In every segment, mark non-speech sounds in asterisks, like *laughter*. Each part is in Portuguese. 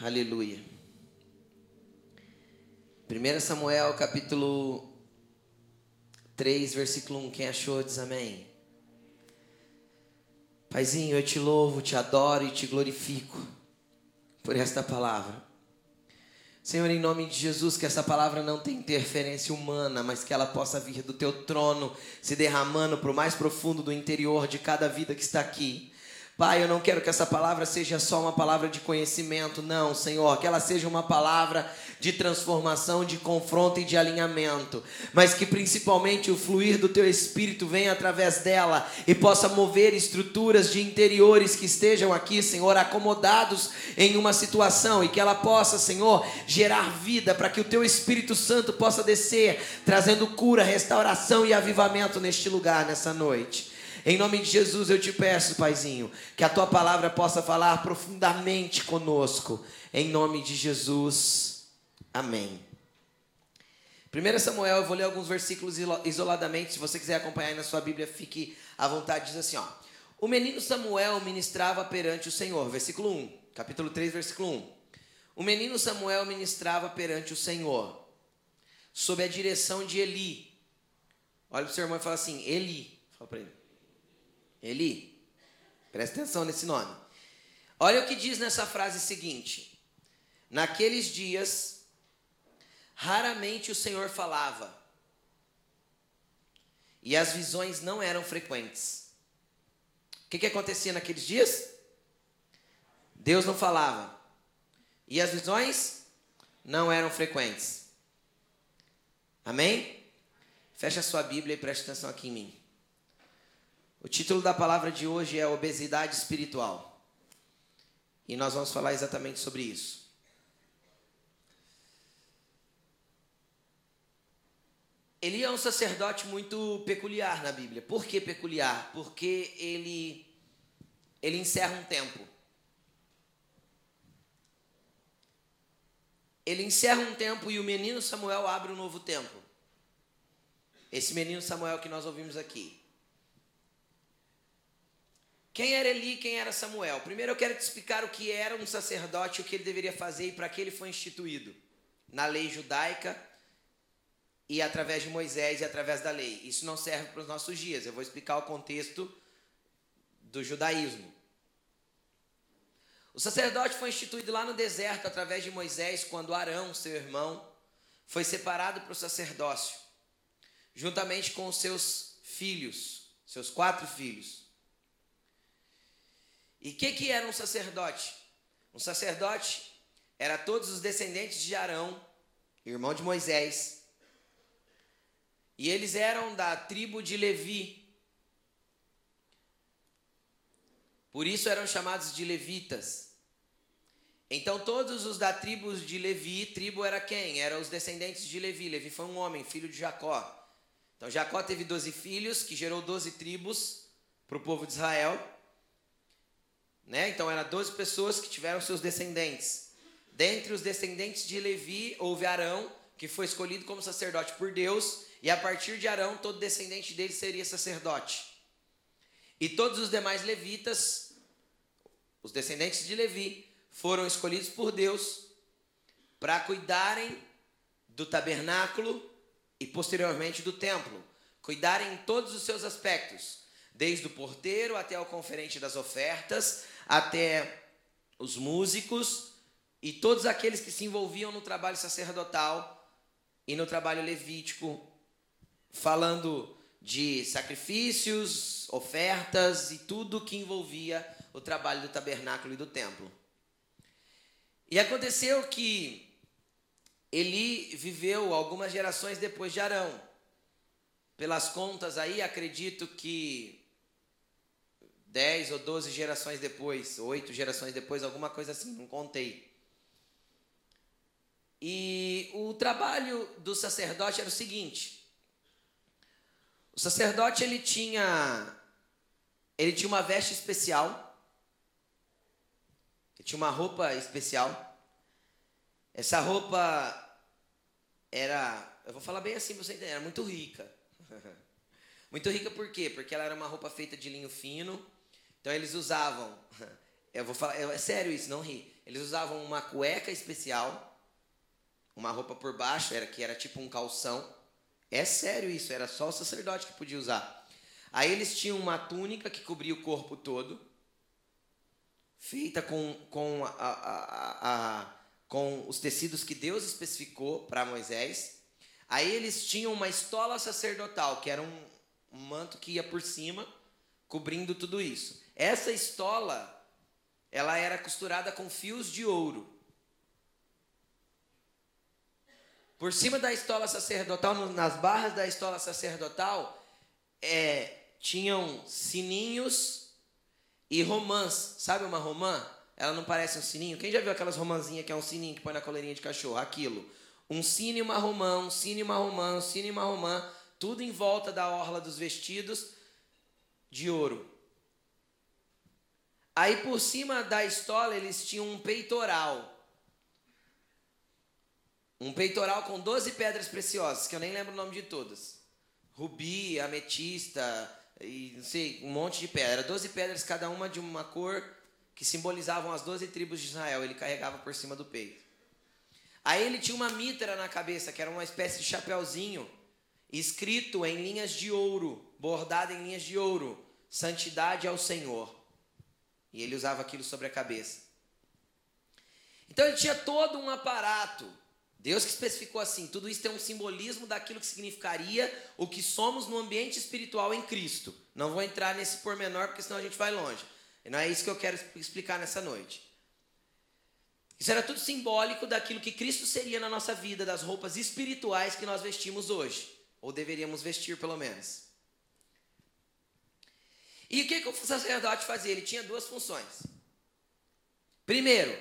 Aleluia. 1 Samuel capítulo 3, versículo 1. Quem achou diz amém. Paizinho, eu te louvo, te adoro e te glorifico por esta palavra. Senhor, em nome de Jesus, que essa palavra não tenha interferência humana, mas que ela possa vir do teu trono, se derramando para o mais profundo do interior de cada vida que está aqui. Pai, eu não quero que essa palavra seja só uma palavra de conhecimento, não, Senhor, que ela seja uma palavra de transformação, de confronto e de alinhamento, mas que principalmente o fluir do teu espírito venha através dela e possa mover estruturas de interiores que estejam aqui, Senhor, acomodados em uma situação e que ela possa, Senhor, gerar vida para que o teu Espírito Santo possa descer, trazendo cura, restauração e avivamento neste lugar nessa noite. Em nome de Jesus eu te peço, Paizinho, que a tua palavra possa falar profundamente conosco. Em nome de Jesus. Amém. 1 Samuel, eu vou ler alguns versículos isoladamente. Se você quiser acompanhar aí na sua Bíblia, fique à vontade. Diz assim: ó. O menino Samuel ministrava perante o Senhor. Versículo 1. Capítulo 3, versículo 1. O menino Samuel ministrava perante o Senhor, sob a direção de Eli. Olha para o seu irmão e fala assim: Eli. Fala para ele. Eli. Presta atenção nesse nome. Olha o que diz nessa frase seguinte: Naqueles dias, raramente o Senhor falava, e as visões não eram frequentes. O que, que acontecia naqueles dias? Deus não falava, e as visões não eram frequentes. Amém? Fecha a sua Bíblia e preste atenção aqui em mim. O título da palavra de hoje é Obesidade Espiritual. E nós vamos falar exatamente sobre isso. Ele é um sacerdote muito peculiar na Bíblia. Por que peculiar? Porque ele ele encerra um tempo. Ele encerra um tempo e o menino Samuel abre um novo tempo. Esse menino Samuel que nós ouvimos aqui. Quem era Eli, quem era Samuel? Primeiro eu quero te explicar o que era um sacerdote, o que ele deveria fazer e para que ele foi instituído na lei judaica e através de Moisés e através da lei. Isso não serve para os nossos dias. Eu vou explicar o contexto do judaísmo. O sacerdote foi instituído lá no deserto através de Moisés, quando Arão, seu irmão, foi separado para o sacerdócio, juntamente com os seus filhos, seus quatro filhos. E o que, que era um sacerdote? Um sacerdote era todos os descendentes de Arão, irmão de Moisés. E eles eram da tribo de Levi. Por isso eram chamados de levitas. Então todos os da tribo de Levi, tribo era quem? Eram os descendentes de Levi. Levi foi um homem, filho de Jacó. Então Jacó teve doze filhos, que gerou doze tribos para o povo de Israel. Né? Então, eram 12 pessoas que tiveram seus descendentes. Dentre os descendentes de Levi, houve Arão, que foi escolhido como sacerdote por Deus, e a partir de Arão, todo descendente dele seria sacerdote. E todos os demais levitas, os descendentes de Levi, foram escolhidos por Deus para cuidarem do tabernáculo e posteriormente do templo, cuidarem em todos os seus aspectos, desde o porteiro até o conferente das ofertas, até os músicos e todos aqueles que se envolviam no trabalho sacerdotal e no trabalho levítico, falando de sacrifícios, ofertas e tudo que envolvia o trabalho do tabernáculo e do templo. E aconteceu que Eli viveu algumas gerações depois de Arão. Pelas contas aí, acredito que dez ou doze gerações depois, oito gerações depois, alguma coisa assim, não contei. E o trabalho do sacerdote era o seguinte: o sacerdote ele tinha ele tinha uma veste especial, ele tinha uma roupa especial. Essa roupa era, eu vou falar bem assim para você entender, era muito rica. *laughs* muito rica por quê? Porque ela era uma roupa feita de linho fino, então eles usavam *laughs* eu vou falar, é sério isso, não ri. Eles usavam uma cueca especial, uma roupa por baixo, era que era tipo um calção. É sério isso, era só o sacerdote que podia usar. Aí eles tinham uma túnica que cobria o corpo todo, feita com, com, a, a, a, com os tecidos que Deus especificou para Moisés. Aí eles tinham uma estola sacerdotal, que era um, um manto que ia por cima, cobrindo tudo isso. Essa estola ela era costurada com fios de ouro. Por cima da estola sacerdotal, nas barras da estola sacerdotal, é, tinham sininhos e romãs. Sabe uma romã? Ela não parece um sininho? Quem já viu aquelas romãzinhas que é um sininho que põe na coleirinha de cachorro? Aquilo. Um sino e uma romã, um sino e uma romã, um sino e uma romã, tudo em volta da orla dos vestidos de ouro. Aí por cima da estola eles tinham um peitoral. Um peitoral com 12 pedras preciosas, que eu nem lembro o nome de todas. Rubi, ametista, e não sei, um monte de pedra. 12 pedras, cada uma de uma cor, que simbolizavam as 12 tribos de Israel. Ele carregava por cima do peito. Aí ele tinha uma mitra na cabeça, que era uma espécie de chapéuzinho, escrito em linhas de ouro, bordado em linhas de ouro: Santidade ao Senhor. E ele usava aquilo sobre a cabeça. Então ele tinha todo um aparato. Deus que especificou assim: tudo isso tem um simbolismo daquilo que significaria o que somos no ambiente espiritual em Cristo. Não vou entrar nesse pormenor, porque senão a gente vai longe. E não é isso que eu quero explicar nessa noite. Isso era tudo simbólico daquilo que Cristo seria na nossa vida, das roupas espirituais que nós vestimos hoje. Ou deveríamos vestir, pelo menos. E o que, que o sacerdote fazia? Ele tinha duas funções. Primeiro,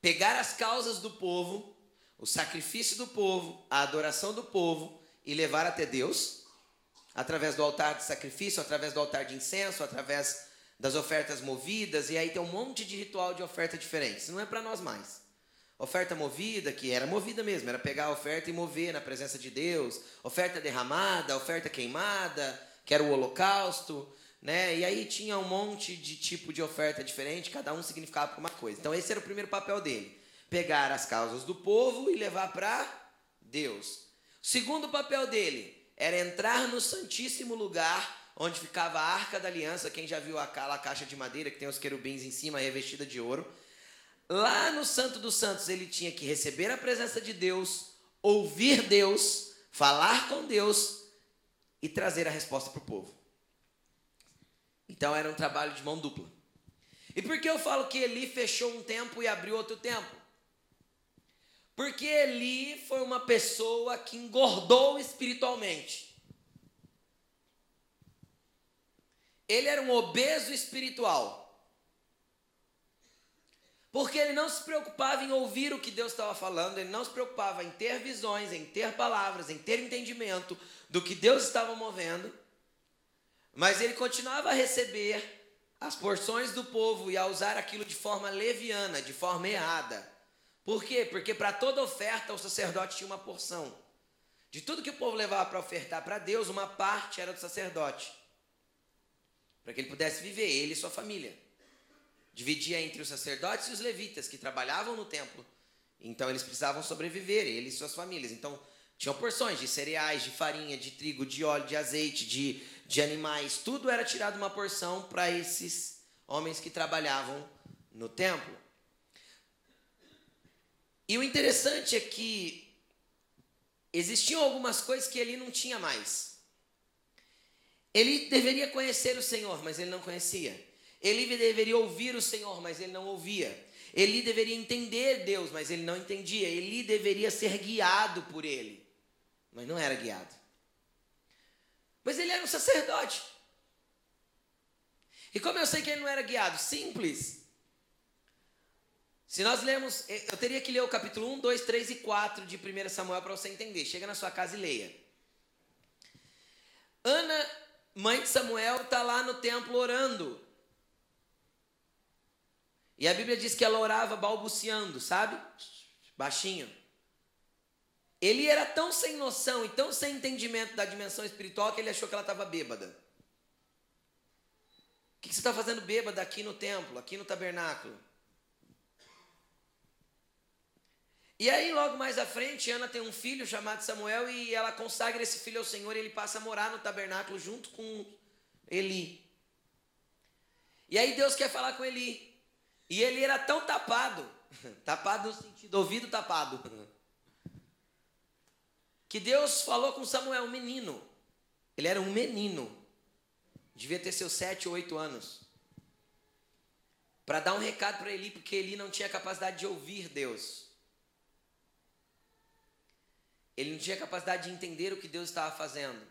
pegar as causas do povo, o sacrifício do povo, a adoração do povo e levar até Deus, através do altar de sacrifício, através do altar de incenso, através das ofertas movidas, e aí tem um monte de ritual de oferta diferente. Isso não é para nós mais. Oferta movida, que era movida mesmo, era pegar a oferta e mover na presença de Deus. Oferta derramada, oferta queimada, que era o holocausto, né? E aí tinha um monte de tipo de oferta diferente, cada um significava uma coisa. Então esse era o primeiro papel dele: pegar as causas do povo e levar para Deus. O segundo papel dele era entrar no santíssimo lugar onde ficava a arca da aliança. Quem já viu aquela caixa de madeira que tem os querubins em cima, revestida de ouro? Lá no Santo dos Santos ele tinha que receber a presença de Deus, ouvir Deus, falar com Deus e trazer a resposta para o povo. Então era um trabalho de mão dupla. E por que eu falo que Eli fechou um tempo e abriu outro tempo? Porque Eli foi uma pessoa que engordou espiritualmente. Ele era um obeso espiritual. Porque ele não se preocupava em ouvir o que Deus estava falando, ele não se preocupava em ter visões, em ter palavras, em ter entendimento do que Deus estava movendo, mas ele continuava a receber as porções do povo e a usar aquilo de forma leviana, de forma errada. Por quê? Porque para toda oferta o sacerdote tinha uma porção. De tudo que o povo levava para ofertar para Deus, uma parte era do sacerdote. Para que ele pudesse viver, ele e sua família dividia entre os sacerdotes e os levitas que trabalhavam no templo. Então eles precisavam sobreviver, eles e suas famílias. Então tinham porções de cereais, de farinha, de trigo, de óleo, de azeite, de, de animais. Tudo era tirado uma porção para esses homens que trabalhavam no templo. E o interessante é que existiam algumas coisas que ele não tinha mais. Ele deveria conhecer o Senhor, mas ele não conhecia. Ele deveria ouvir o Senhor, mas ele não ouvia. Ele deveria entender Deus, mas ele não entendia. Ele deveria ser guiado por ele, mas não era guiado. Mas ele era um sacerdote. E como eu sei que ele não era guiado? Simples. Se nós lemos, eu teria que ler o capítulo 1, 2, 3 e 4 de 1 Samuel para você entender. Chega na sua casa e leia. Ana, mãe de Samuel, está lá no templo orando. E a Bíblia diz que ela orava balbuciando, sabe? Baixinho. Ele era tão sem noção e tão sem entendimento da dimensão espiritual que ele achou que ela estava bêbada. O que, que você está fazendo bêbado aqui no templo, aqui no tabernáculo? E aí, logo mais à frente, Ana tem um filho chamado Samuel e ela consagra esse filho ao Senhor e ele passa a morar no tabernáculo junto com Eli. E aí Deus quer falar com Eli. E ele era tão tapado, *laughs* tapado no sentido, ouvido tapado, *laughs* que Deus falou com Samuel, um menino. Ele era um menino, devia ter seus sete ou oito anos, para dar um recado para Eli, porque Eli não tinha capacidade de ouvir Deus. Ele não tinha capacidade de entender o que Deus estava fazendo.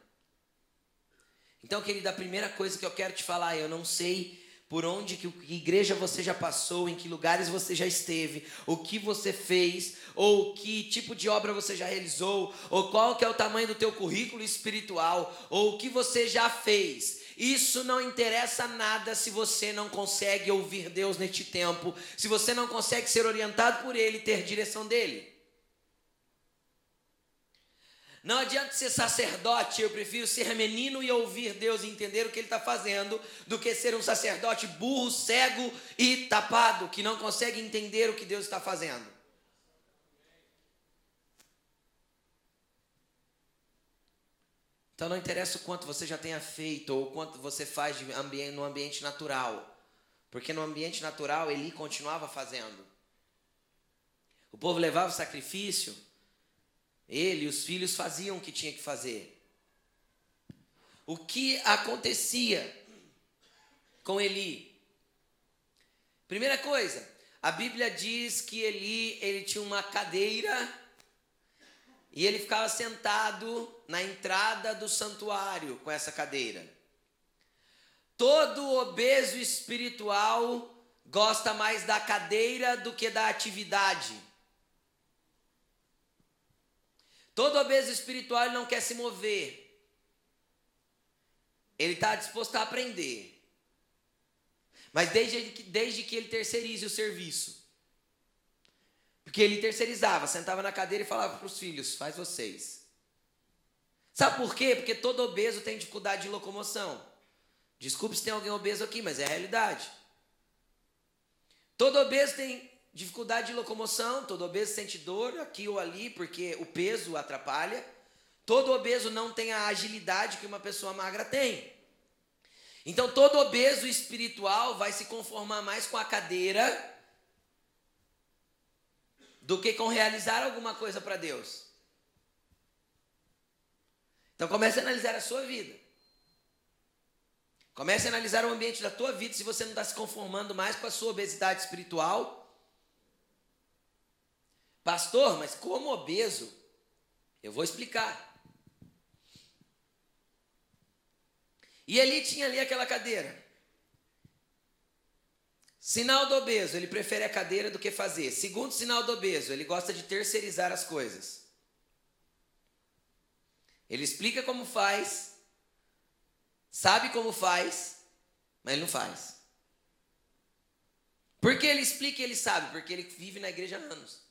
Então, querido, a primeira coisa que eu quero te falar, eu não sei por onde que igreja você já passou, em que lugares você já esteve, o que você fez, ou que tipo de obra você já realizou, ou qual que é o tamanho do teu currículo espiritual, ou o que você já fez. Isso não interessa nada se você não consegue ouvir Deus neste tempo, se você não consegue ser orientado por Ele, ter direção dele. Não adianta ser sacerdote, eu prefiro ser menino e ouvir Deus e entender o que Ele está fazendo, do que ser um sacerdote burro, cego e tapado, que não consegue entender o que Deus está fazendo. Então não interessa o quanto você já tenha feito ou o quanto você faz no ambiente natural, porque no ambiente natural Ele continuava fazendo. O povo levava o sacrifício ele e os filhos faziam o que tinha que fazer. O que acontecia com Eli? Primeira coisa, a Bíblia diz que Eli ele tinha uma cadeira e ele ficava sentado na entrada do santuário com essa cadeira. Todo obeso espiritual gosta mais da cadeira do que da atividade. Todo obeso espiritual não quer se mover. Ele está disposto a aprender. Mas desde que, desde que ele terceirize o serviço. Porque ele terceirizava, sentava na cadeira e falava para os filhos: faz vocês. Sabe por quê? Porque todo obeso tem dificuldade de locomoção. Desculpe se tem alguém obeso aqui, mas é a realidade. Todo obeso tem dificuldade de locomoção, todo obeso sente dor aqui ou ali, porque o peso atrapalha. Todo obeso não tem a agilidade que uma pessoa magra tem. Então, todo obeso espiritual vai se conformar mais com a cadeira do que com realizar alguma coisa para Deus. Então, comece a analisar a sua vida. Comece a analisar o ambiente da tua vida se você não está se conformando mais com a sua obesidade espiritual Pastor, mas como obeso? Eu vou explicar. E ele tinha ali aquela cadeira. Sinal do obeso, ele prefere a cadeira do que fazer. Segundo sinal do obeso, ele gosta de terceirizar as coisas. Ele explica como faz, sabe como faz, mas ele não faz. Por que ele explica e ele sabe? Porque ele vive na igreja há anos.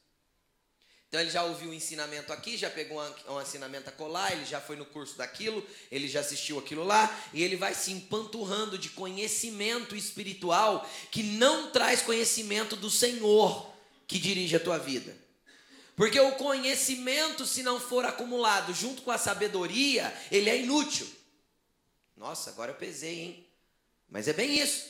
Então ele já ouviu o ensinamento aqui, já pegou um, um ensinamento a colar, ele já foi no curso daquilo, ele já assistiu aquilo lá, e ele vai se empanturrando de conhecimento espiritual que não traz conhecimento do Senhor que dirige a tua vida. Porque o conhecimento, se não for acumulado junto com a sabedoria, ele é inútil. Nossa, agora eu pesei, hein? Mas é bem isso.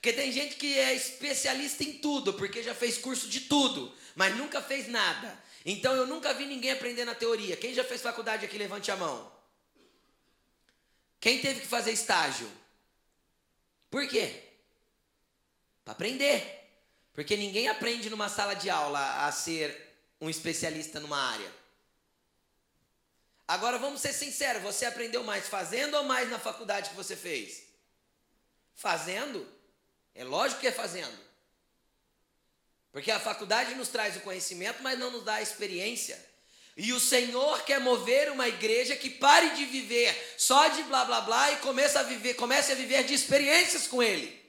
Porque tem gente que é especialista em tudo, porque já fez curso de tudo, mas nunca fez nada. Então eu nunca vi ninguém aprender na teoria. Quem já fez faculdade aqui, levante a mão. Quem teve que fazer estágio? Por quê? Para aprender. Porque ninguém aprende numa sala de aula a ser um especialista numa área. Agora vamos ser sinceros, você aprendeu mais fazendo ou mais na faculdade que você fez? Fazendo? É lógico que é fazendo. Porque a faculdade nos traz o conhecimento, mas não nos dá a experiência. E o Senhor quer mover uma igreja que pare de viver só de blá blá blá e comece a viver, comece a viver de experiências com Ele.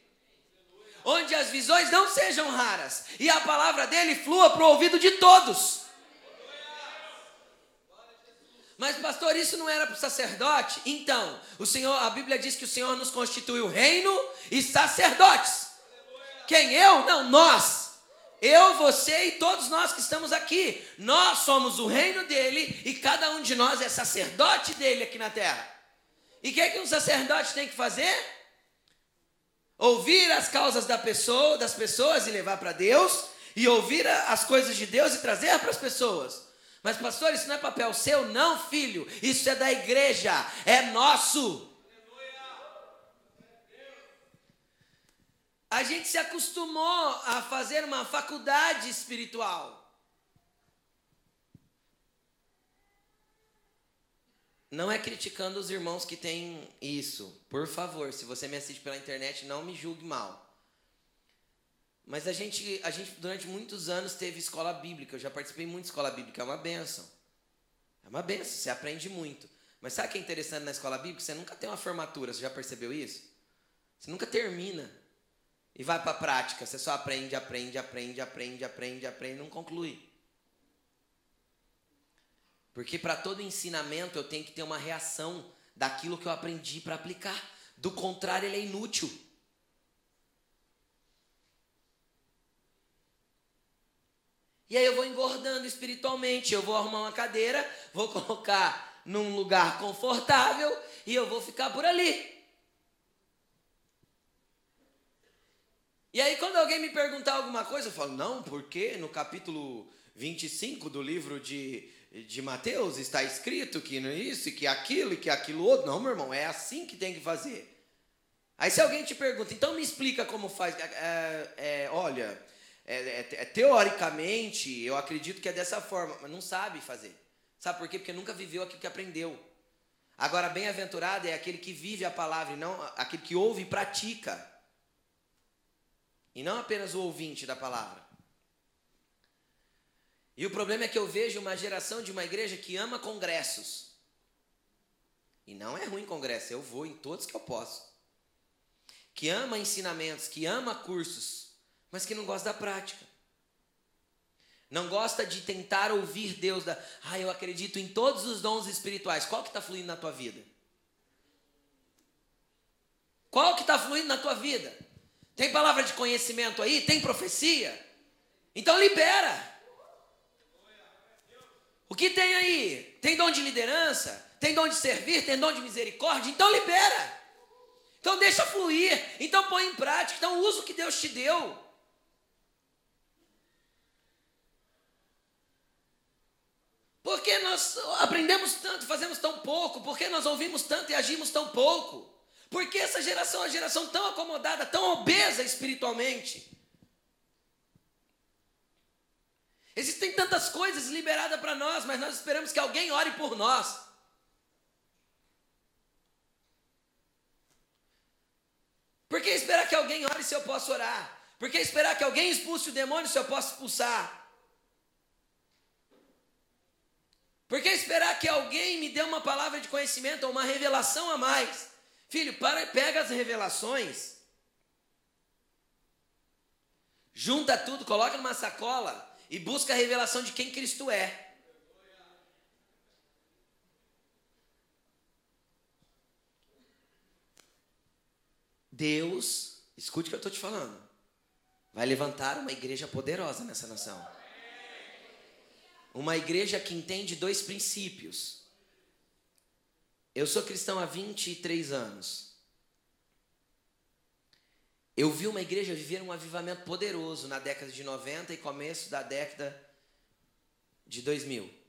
Onde as visões não sejam raras e a palavra dele flua para o ouvido de todos. Mas, pastor, isso não era para o sacerdote? Então, o Senhor, a Bíblia diz que o Senhor nos constituiu reino e sacerdotes. Quem? Eu? Não, nós. Eu, você e todos nós que estamos aqui. Nós somos o reino dele e cada um de nós é sacerdote dele aqui na terra. E o que, é que um sacerdote tem que fazer? Ouvir as causas da pessoa, das pessoas e levar para Deus, e ouvir as coisas de Deus e trazer para as pessoas. Mas, pastor, isso não é papel seu? Não, filho. Isso é da igreja. É nosso. A gente se acostumou a fazer uma faculdade espiritual. Não é criticando os irmãos que têm isso. Por favor, se você me assiste pela internet, não me julgue mal. Mas a gente, a gente durante muitos anos teve escola bíblica. Eu já participei muito de escola bíblica. É uma benção. É uma benção. Você aprende muito. Mas sabe o que é interessante na escola bíblica? Você nunca tem uma formatura. Você já percebeu isso? Você nunca termina e vai para a prática. Você só aprende, aprende, aprende, aprende, aprende, aprende, não conclui. Porque para todo ensinamento eu tenho que ter uma reação daquilo que eu aprendi para aplicar. Do contrário, ele é inútil. E aí eu vou engordando espiritualmente. Eu vou arrumar uma cadeira, vou *laughs* colocar num lugar confortável e eu vou ficar por ali. E aí, quando alguém me perguntar alguma coisa, eu falo, não, porque no capítulo 25 do livro de de Mateus está escrito que é isso, e que aquilo, e que aquilo outro. Não, meu irmão, é assim que tem que fazer. Aí se alguém te pergunta, então me explica como faz. É, é, olha, é, é, é, teoricamente, eu acredito que é dessa forma, mas não sabe fazer. Sabe por quê? Porque nunca viveu aquilo que aprendeu. Agora, bem-aventurado é aquele que vive a palavra, e não aquele que ouve e pratica. E não apenas o ouvinte da palavra. E o problema é que eu vejo uma geração de uma igreja que ama congressos. E não é ruim congresso, eu vou em todos que eu posso. Que ama ensinamentos, que ama cursos, mas que não gosta da prática. Não gosta de tentar ouvir Deus da, ah, eu acredito em todos os dons espirituais. Qual que está fluindo na tua vida? Qual que está fluindo na tua vida? Tem palavra de conhecimento aí? Tem profecia? Então libera. O que tem aí? Tem dom de liderança? Tem dom de servir? Tem dom de misericórdia? Então libera. Então deixa fluir. Então põe em prática. Então usa o que Deus te deu. Por que nós aprendemos tanto, fazemos tão pouco? Por que nós ouvimos tanto e agimos tão pouco? Por que essa geração é uma geração tão acomodada, tão obesa espiritualmente? Existem tantas coisas liberadas para nós, mas nós esperamos que alguém ore por nós. Por que esperar que alguém ore se eu posso orar? Por que esperar que alguém expulse o demônio se eu posso expulsar? Por que esperar que alguém me dê uma palavra de conhecimento ou uma revelação a mais? Filho, para, pega as revelações, junta tudo, coloca numa sacola e busca a revelação de quem Cristo é. Deus, escute o que eu estou te falando, vai levantar uma igreja poderosa nessa nação. Uma igreja que entende dois princípios. Eu sou cristão há 23 anos. Eu vi uma igreja viver um avivamento poderoso na década de 90 e começo da década de 2000.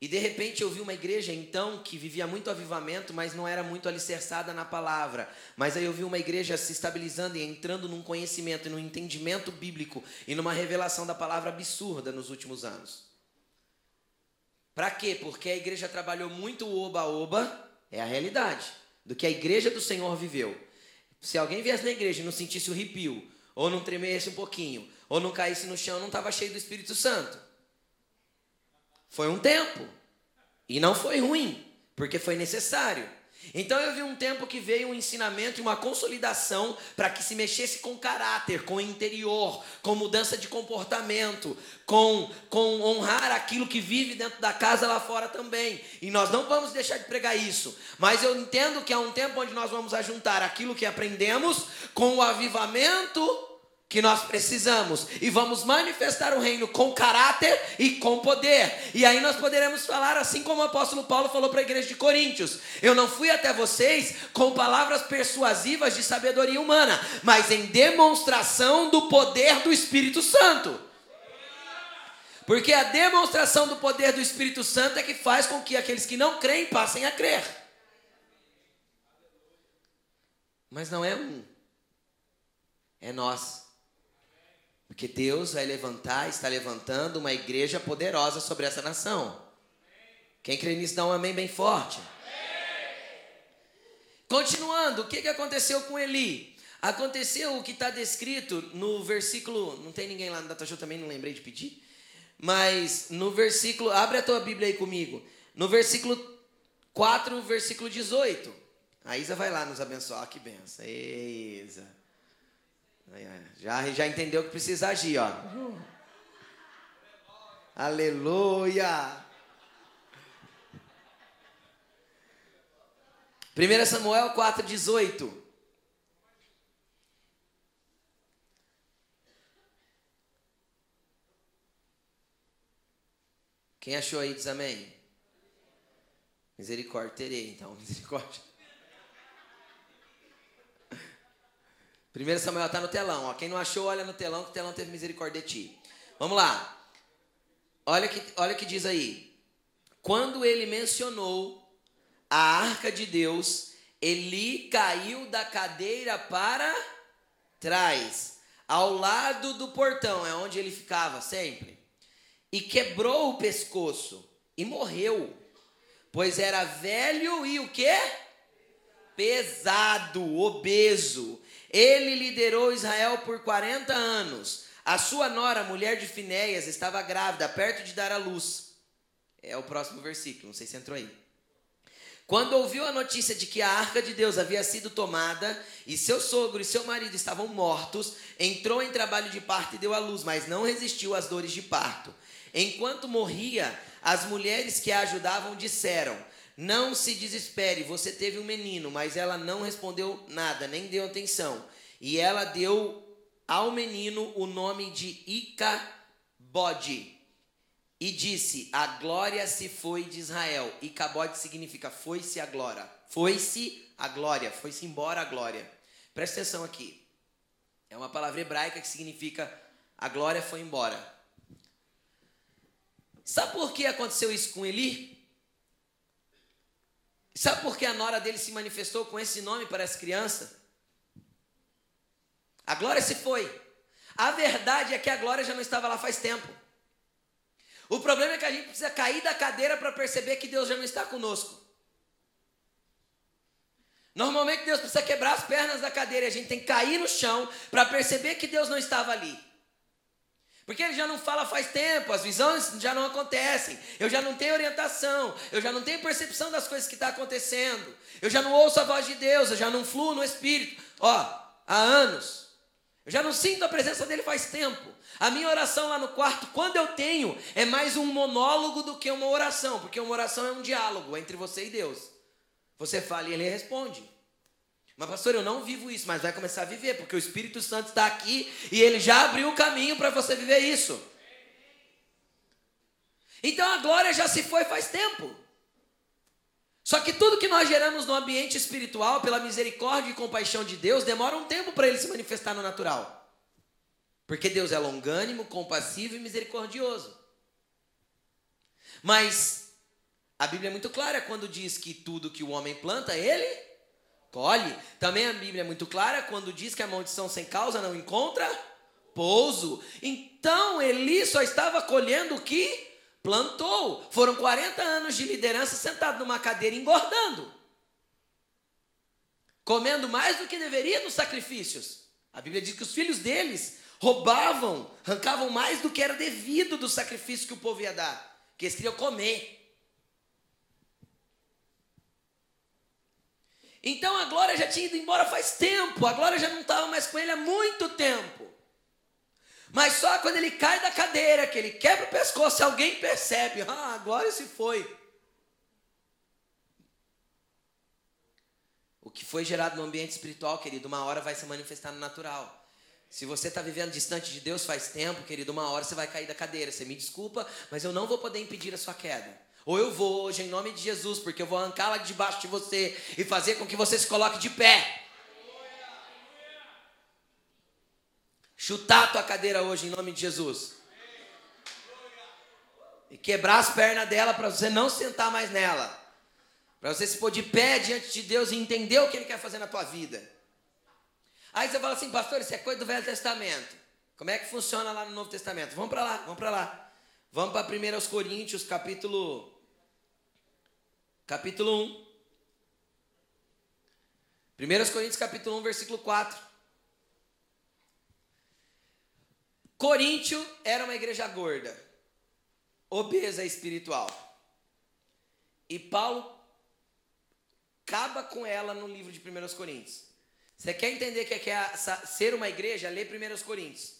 E de repente eu vi uma igreja então que vivia muito avivamento, mas não era muito alicerçada na palavra. Mas aí eu vi uma igreja se estabilizando e entrando num conhecimento e num entendimento bíblico e numa revelação da palavra absurda nos últimos anos. Para quê? Porque a igreja trabalhou muito o oba-oba, é a realidade, do que a igreja do Senhor viveu. Se alguém viesse na igreja e não sentisse o ripio, ou não tremesse um pouquinho, ou não caísse no chão, não estava cheio do Espírito Santo. Foi um tempo. E não foi ruim, porque foi necessário. Então eu vi um tempo que veio um ensinamento e uma consolidação para que se mexesse com caráter, com interior, com mudança de comportamento, com, com honrar aquilo que vive dentro da casa lá fora também. E nós não vamos deixar de pregar isso. Mas eu entendo que é um tempo onde nós vamos ajuntar aquilo que aprendemos com o avivamento que nós precisamos e vamos manifestar o reino com caráter e com poder. E aí nós poderemos falar assim como o apóstolo Paulo falou para a igreja de Coríntios: Eu não fui até vocês com palavras persuasivas de sabedoria humana, mas em demonstração do poder do Espírito Santo. Porque a demonstração do poder do Espírito Santo é que faz com que aqueles que não creem passem a crer. Mas não é um, é nós. Porque Deus vai levantar, está levantando uma igreja poderosa sobre essa nação. Quem crê nisso dá um amém bem forte. Continuando, o que, que aconteceu com Eli? Aconteceu o que está descrito no versículo. Não tem ninguém lá no Datashow também, não lembrei de pedir. Mas no versículo. Abre a tua Bíblia aí comigo. No versículo 4, versículo 18. A Isa vai lá nos abençoar. Que benção. Isa. Já, já entendeu que precisa agir, ó. Aleluia. 1 Samuel 4,18. Quem achou aí diz amém? Misericórdia terei, então, *laughs* misericórdia. 1 Samuel está no telão. Ó. Quem não achou, olha no telão, que o telão teve misericórdia de ti. Vamos lá. Olha que, olha que diz aí. Quando ele mencionou a arca de Deus, Eli caiu da cadeira para trás, ao lado do portão, é onde ele ficava sempre, e quebrou o pescoço e morreu, pois era velho e o quê? Pesado, obeso. Ele liderou Israel por 40 anos. A sua nora, mulher de Finéias, estava grávida, perto de dar à luz. É o próximo versículo, não sei se entrou aí. Quando ouviu a notícia de que a arca de Deus havia sido tomada e seu sogro e seu marido estavam mortos, entrou em trabalho de parto e deu à luz, mas não resistiu às dores de parto. Enquanto morria, as mulheres que a ajudavam disseram: não se desespere, você teve um menino, mas ela não respondeu nada, nem deu atenção. E ela deu ao menino o nome de Icabode. E disse: A glória se foi de Israel. Icabode significa foi-se a glória. Foi-se a glória, foi-se embora a glória. Presta atenção aqui. É uma palavra hebraica que significa a glória foi embora. Sabe por que aconteceu isso com Eli? Sabe por que a nora dele se manifestou com esse nome para essa criança? A glória se foi. A verdade é que a glória já não estava lá faz tempo. O problema é que a gente precisa cair da cadeira para perceber que Deus já não está conosco. Normalmente Deus precisa quebrar as pernas da cadeira e a gente tem que cair no chão para perceber que Deus não estava ali. Porque ele já não fala faz tempo, as visões já não acontecem, eu já não tenho orientação, eu já não tenho percepção das coisas que estão tá acontecendo, eu já não ouço a voz de Deus, eu já não fluo no Espírito, ó, há anos. Eu já não sinto a presença dele faz tempo. A minha oração lá no quarto, quando eu tenho, é mais um monólogo do que uma oração, porque uma oração é um diálogo entre você e Deus. Você fala e ele responde. Mas, pastor, eu não vivo isso, mas vai começar a viver, porque o Espírito Santo está aqui e ele já abriu o caminho para você viver isso. Então a glória já se foi faz tempo. Só que tudo que nós geramos no ambiente espiritual, pela misericórdia e compaixão de Deus, demora um tempo para ele se manifestar no natural. Porque Deus é longânimo, compassivo e misericordioso. Mas a Bíblia é muito clara quando diz que tudo que o homem planta, ele colhe. Também a Bíblia é muito clara quando diz que a maldição sem causa não encontra pouso. Então Eli só estava colhendo o que plantou. Foram 40 anos de liderança sentado numa cadeira engordando. Comendo mais do que deveria nos sacrifícios. A Bíblia diz que os filhos deles roubavam, arrancavam mais do que era devido do sacrifício que o povo ia dar. Que eles queriam comer. Então a glória já tinha ido embora faz tempo, a glória já não estava mais com ele há muito tempo. Mas só quando ele cai da cadeira, que ele quebra o pescoço, alguém percebe, ah, a glória se foi. O que foi gerado no ambiente espiritual, querido, uma hora vai se manifestar no natural. Se você está vivendo distante de Deus faz tempo, querido, uma hora você vai cair da cadeira. Você me desculpa, mas eu não vou poder impedir a sua queda. Ou eu vou hoje em nome de Jesus, porque eu vou arrancá-la debaixo de você e fazer com que você se coloque de pé. Chutar a tua cadeira hoje em nome de Jesus. E quebrar as pernas dela para você não sentar mais nela. Para você se pôr de pé diante de Deus e entender o que Ele quer fazer na tua vida. Aí você fala assim, pastor, isso é coisa do Velho Testamento. Como é que funciona lá no Novo Testamento? Vamos para lá, vamos para lá. Vamos para 1 Coríntios, capítulo capítulo 1. 1 Coríntios, capítulo 1, versículo 4. Coríntio era uma igreja gorda, obesa espiritual. E Paulo acaba com ela no livro de 1 Coríntios. Você quer entender o que é ser uma igreja? Lê 1 Coríntios.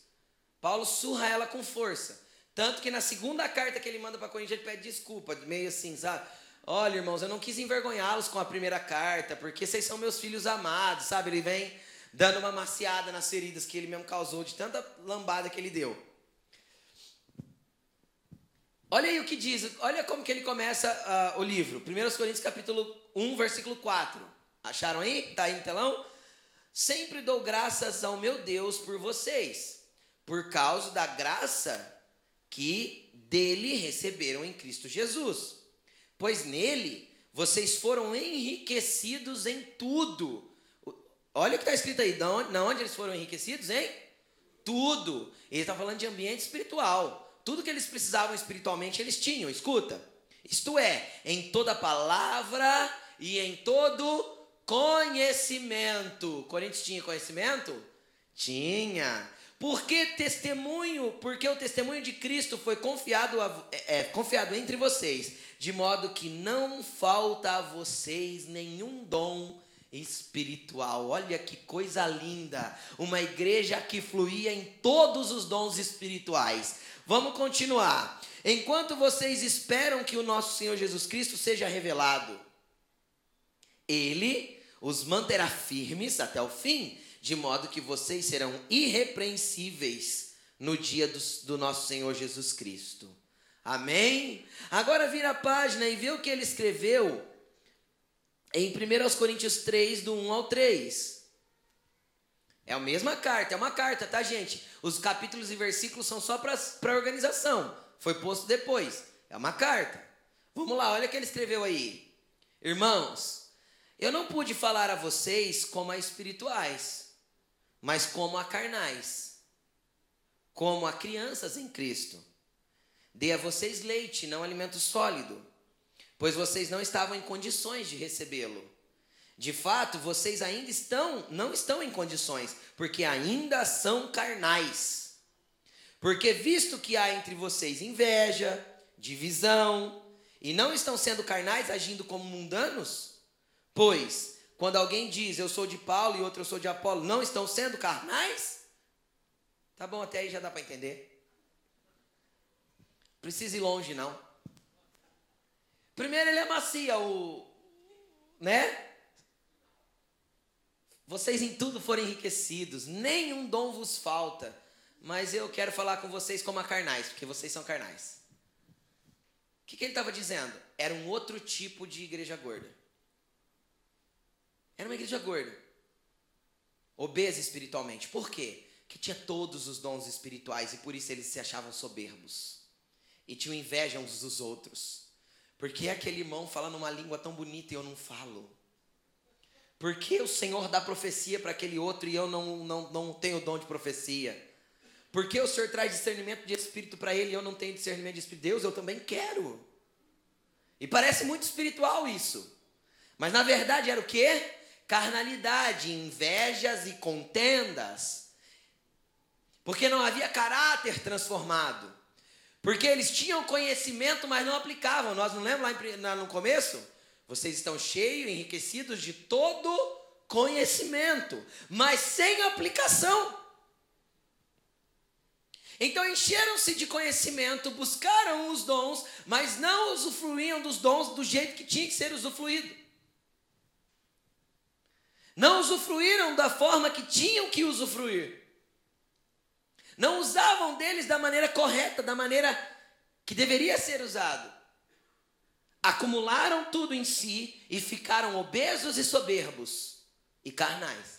Paulo surra ela com força. Tanto que na segunda carta que ele manda para Coríntios, ele pede desculpa, meio assim, sabe? Olha, irmãos, eu não quis envergonhá-los com a primeira carta, porque vocês são meus filhos amados, sabe? Ele vem dando uma maciada nas feridas que ele mesmo causou, de tanta lambada que ele deu. Olha aí o que diz, olha como que ele começa uh, o livro. 1 Coríntios capítulo 1, versículo 4. Acharam aí? Está aí no telão? Sempre dou graças ao meu Deus por vocês, por causa da graça que dele receberam em Cristo Jesus pois nele vocês foram enriquecidos em tudo. Olha o que está escrito aí, na onde, onde eles foram enriquecidos, hein? Tudo. Ele está falando de ambiente espiritual. Tudo que eles precisavam espiritualmente, eles tinham. Escuta. Isto é, em toda palavra e em todo conhecimento. Coríntios tinha conhecimento? Tinha. Porque testemunho, porque o testemunho de Cristo foi confiado, a, é, é confiado entre vocês de modo que não falta a vocês nenhum dom espiritual. Olha que coisa linda! Uma igreja que fluía em todos os dons espirituais. Vamos continuar. Enquanto vocês esperam que o nosso Senhor Jesus Cristo seja revelado, ele os manterá firmes até o fim, de modo que vocês serão irrepreensíveis no dia do, do nosso Senhor Jesus Cristo. Amém? Agora vira a página e vê o que ele escreveu em 1 Coríntios 3, do 1 ao 3. É a mesma carta, é uma carta, tá, gente? Os capítulos e versículos são só para organização. Foi posto depois. É uma carta. Vamos lá, olha o que ele escreveu aí. Irmãos, eu não pude falar a vocês como a espirituais, mas como a carnais, como a crianças em Cristo. Dê a vocês leite, não alimento sólido, pois vocês não estavam em condições de recebê-lo. De fato, vocês ainda estão, não estão em condições, porque ainda são carnais. Porque visto que há entre vocês inveja, divisão, e não estão sendo carnais agindo como mundanos, pois quando alguém diz eu sou de Paulo e outro eu sou de Apolo, não estão sendo carnais? Tá bom, até aí já dá para entender. Precisa ir longe, não. Primeiro ele amacia o. Né? Vocês em tudo foram enriquecidos, nenhum dom vos falta. Mas eu quero falar com vocês como a carnais, porque vocês são carnais. O que, que ele estava dizendo? Era um outro tipo de igreja gorda. Era uma igreja gorda. Obesa espiritualmente. Por quê? Que tinha todos os dons espirituais e por isso eles se achavam soberbos e tinham inveja uns dos outros. Porque é aquele irmão falando uma língua tão bonita e eu não falo? Por que o Senhor dá profecia para aquele outro e eu não, não, não tenho dom de profecia? Por que o Senhor traz discernimento de espírito para ele e eu não tenho discernimento de espírito? Deus, eu também quero. E parece muito espiritual isso. Mas na verdade era o que? Carnalidade, invejas e contendas. Porque não havia caráter porque eles tinham conhecimento, mas não aplicavam. Nós não lembra lá no começo? Vocês estão cheios, enriquecidos de todo conhecimento, mas sem aplicação. Então encheram-se de conhecimento, buscaram os dons, mas não usufruíam dos dons do jeito que tinha que ser usufruído. Não usufruíram da forma que tinham que usufruir. Não usavam deles da maneira correta, da maneira que deveria ser usado. Acumularam tudo em si e ficaram obesos e soberbos e carnais.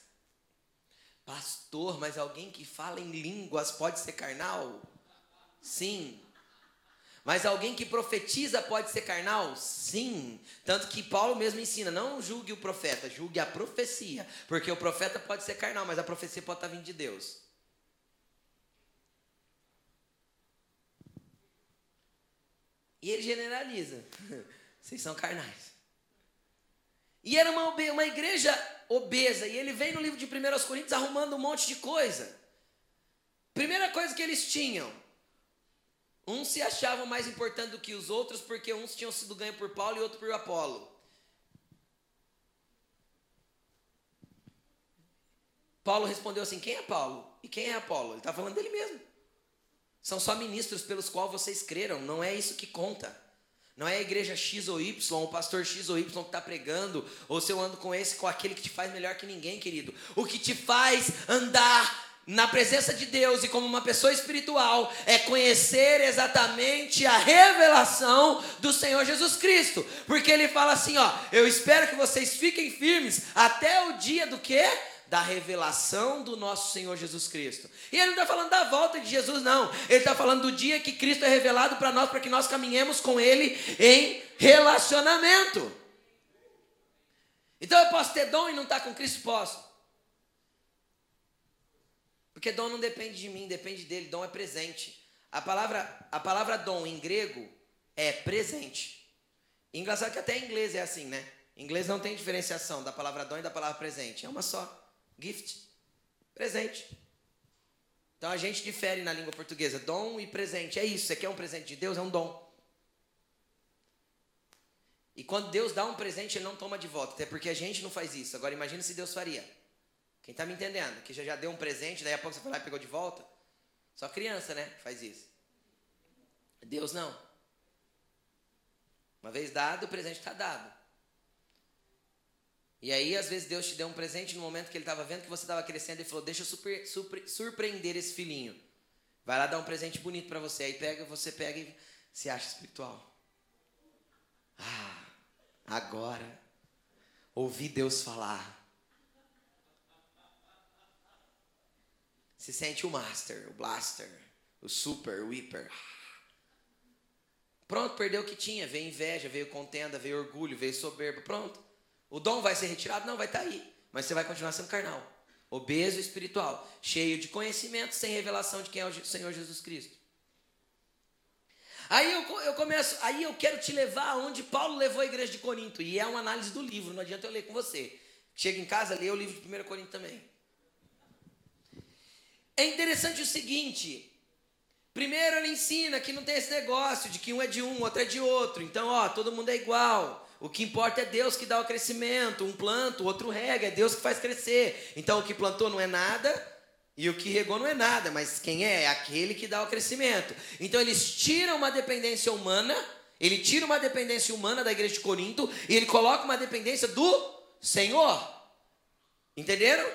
Pastor, mas alguém que fala em línguas pode ser carnal? Sim. Mas alguém que profetiza pode ser carnal? Sim. Tanto que Paulo mesmo ensina: não julgue o profeta, julgue a profecia. Porque o profeta pode ser carnal, mas a profecia pode estar vindo de Deus. E ele generaliza: *laughs* vocês são carnais. E era uma, uma igreja obesa. E ele vem no livro de 1 Coríntios arrumando um monte de coisa. Primeira coisa que eles tinham. Uns se achavam mais importantes do que os outros, porque uns tinham sido ganhos por Paulo e outros por Apolo. Paulo respondeu assim: Quem é Paulo? E quem é Apolo? Ele está falando dele mesmo. São só ministros pelos quais vocês creram, não é isso que conta. Não é a igreja X ou Y, o pastor X ou Y que está pregando, ou se eu ando com esse, com aquele que te faz melhor que ninguém, querido. O que te faz andar na presença de Deus e como uma pessoa espiritual é conhecer exatamente a revelação do Senhor Jesus Cristo. Porque ele fala assim, ó, eu espero que vocês fiquem firmes até o dia do quê? Da revelação do nosso Senhor Jesus Cristo. E ele não está falando da volta de Jesus, não. Ele está falando do dia que Cristo é revelado para nós, para que nós caminhemos com Ele em relacionamento. Então eu posso ter dom e não estar tá com Cristo? Posso. Porque dom não depende de mim, depende dele. Dom é presente. A palavra, a palavra dom em grego é presente. Engraçado que até em inglês é assim, né? Em inglês não tem diferenciação da palavra dom e da palavra presente. É uma só. Gift. Presente. Então a gente difere na língua portuguesa. Dom e presente. É isso. Você quer um presente de Deus? É um dom. E quando Deus dá um presente, Ele não toma de volta. Até porque a gente não faz isso. Agora imagina se Deus faria. Quem está me entendendo? Que já, já deu um presente, daí a pouco você foi lá e pegou de volta. Só criança, né? Faz isso. Deus não. Uma vez dado, o presente está dado. E aí, às vezes, Deus te deu um presente no momento que ele estava vendo que você estava crescendo e falou: Deixa eu super, super, surpreender esse filhinho. Vai lá dar um presente bonito para você. Aí pega, você pega e se acha espiritual. Ah, agora ouvi Deus falar. Se sente o master, o blaster, o super, o hiper. Pronto, perdeu o que tinha. Veio inveja, veio contenda, veio orgulho, veio soberba. Pronto. O dom vai ser retirado? Não, vai estar tá aí. Mas você vai continuar sendo carnal. Obeso espiritual. Cheio de conhecimento, sem revelação de quem é o Senhor Jesus Cristo. Aí eu, eu começo, aí eu quero te levar aonde Paulo levou a igreja de Corinto. E é uma análise do livro, não adianta eu ler com você. Chega em casa, lê o livro de 1 Corinto também. É interessante o seguinte. Primeiro ele ensina que não tem esse negócio de que um é de um, outro é de outro. Então, ó, todo mundo é igual. O que importa é Deus que dá o crescimento. Um planta, o outro rega, é Deus que faz crescer. Então o que plantou não é nada e o que regou não é nada, mas quem é? É aquele que dá o crescimento. Então eles tiram uma dependência humana, ele tira uma dependência humana da igreja de Corinto e ele coloca uma dependência do Senhor. Entenderam?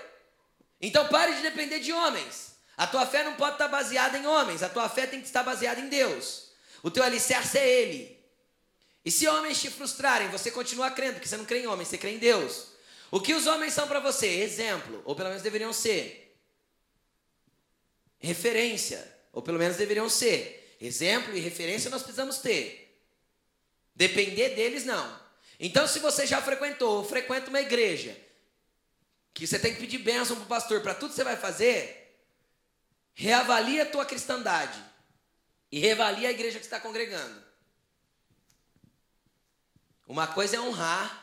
Então pare de depender de homens. A tua fé não pode estar baseada em homens, a tua fé tem que estar baseada em Deus. O teu alicerce é Ele. E se homens te frustrarem, você continua crendo, porque você não crê em homens, você crê em Deus. O que os homens são para você? Exemplo, ou pelo menos deveriam ser. Referência, ou pelo menos deveriam ser. Exemplo e referência nós precisamos ter. Depender deles, não. Então, se você já frequentou ou frequenta uma igreja, que você tem que pedir bênção para o pastor para tudo que você vai fazer, reavalia a tua cristandade e reavalia a igreja que está congregando. Uma coisa é honrar.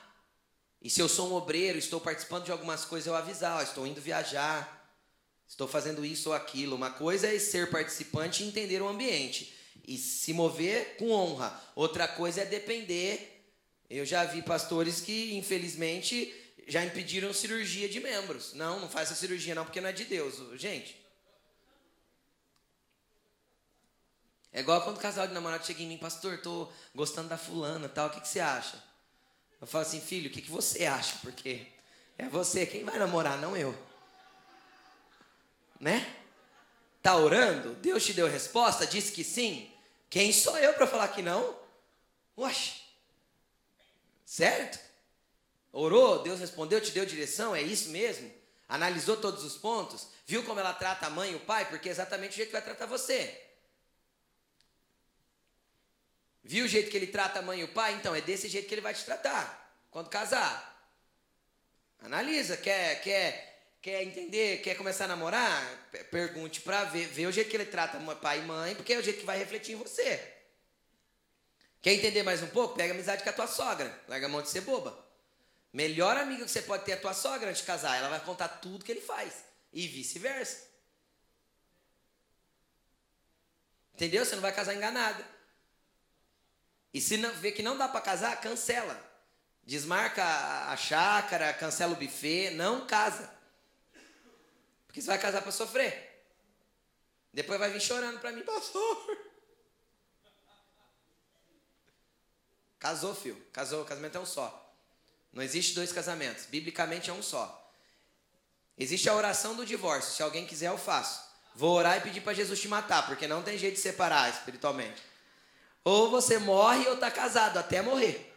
E se eu sou um obreiro, estou participando de algumas coisas, eu avisar, ó, estou indo viajar, estou fazendo isso ou aquilo. Uma coisa é ser participante e entender o ambiente e se mover com honra. Outra coisa é depender Eu já vi pastores que, infelizmente, já impediram cirurgia de membros. Não, não faça cirurgia não, porque não é de Deus. Gente. É igual quando o casal de namorado chega em mim, pastor, tô gostando da fulana tal, o que, que você acha? Eu falo assim, filho, o que, que você acha? Porque é você quem vai namorar, não eu. Né? Tá orando? Deus te deu resposta? Disse que sim? Quem sou eu para falar que não? Oxe. Certo? Orou, Deus respondeu, te deu direção, é isso mesmo? Analisou todos os pontos? Viu como ela trata a mãe e o pai? Porque é exatamente o jeito que vai tratar você. Viu o jeito que ele trata a mãe e o pai? Então, é desse jeito que ele vai te tratar quando casar. Analisa, quer, quer, quer entender, quer começar a namorar? Pergunte para ver, ver o jeito que ele trata pai e mãe, porque é o jeito que vai refletir em você. Quer entender mais um pouco? Pega amizade com a tua sogra. Larga a mão de ser boba. Melhor amiga que você pode ter é a tua sogra antes de casar. Ela vai contar tudo que ele faz. E vice-versa. Entendeu? Você não vai casar enganada. E se não, vê que não dá para casar, cancela. Desmarca a, chácara, cancela o buffet. Não casa. Porque você vai casar para sofrer. Depois vai vir chorando para mim, pastor. Casou, filho. Casou. O casamento é um só. Não existe dois casamentos. Biblicamente é um só. Existe a oração do divórcio. Se alguém quiser, eu faço. Vou orar e pedir para Jesus te matar, porque não tem jeito de separar espiritualmente. Ou você morre ou está casado até morrer.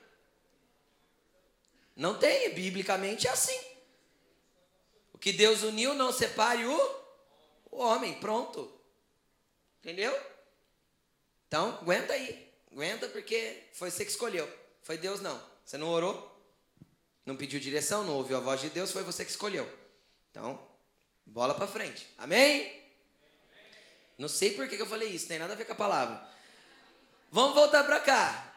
Não tem, biblicamente é assim. O que Deus uniu, não separe o, o homem. Pronto. Entendeu? Então, aguenta aí. Aguenta porque foi você que escolheu. Foi Deus não. Você não orou? Não pediu direção, não ouviu a voz de Deus, foi você que escolheu. Então, bola para frente. Amém? Não sei por que eu falei isso, tem nada a ver com a palavra. Vamos voltar para cá.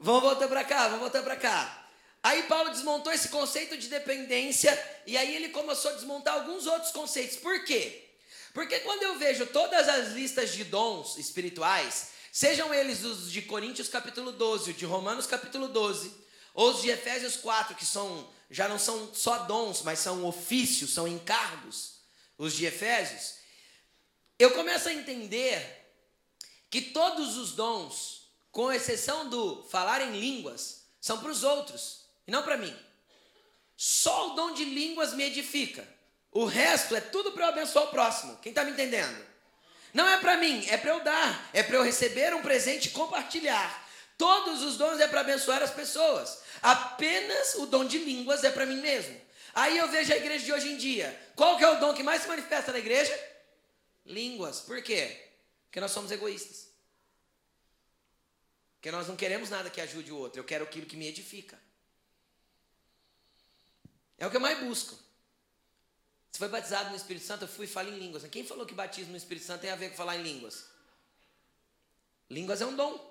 vamos voltar para cá, vamos voltar para cá. Aí Paulo desmontou esse conceito de dependência e aí ele começou a desmontar alguns outros conceitos. Por quê? Porque quando eu vejo todas as listas de dons espirituais, sejam eles os de Coríntios capítulo 12, de Romanos capítulo 12, ou os de Efésios 4, que são já não são só dons, mas são ofícios, são encargos, os de Efésios, eu começo a entender que todos os dons, com exceção do falar em línguas, são para os outros e não para mim. Só o dom de línguas me edifica. O resto é tudo para eu abençoar o próximo. Quem está me entendendo? Não é para mim, é para eu dar, é para eu receber um presente e compartilhar. Todos os dons é para abençoar as pessoas. Apenas o dom de línguas é para mim mesmo. Aí eu vejo a igreja de hoje em dia. Qual que é o dom que mais se manifesta na igreja? Línguas. Por quê? Porque nós somos egoístas. Porque nós não queremos nada que ajude o outro. Eu quero aquilo que me edifica. É o que eu mais busco. Você foi batizado no Espírito Santo? Eu fui e falei em línguas. Quem falou que batismo no Espírito Santo tem a ver com falar em línguas? Línguas é um dom.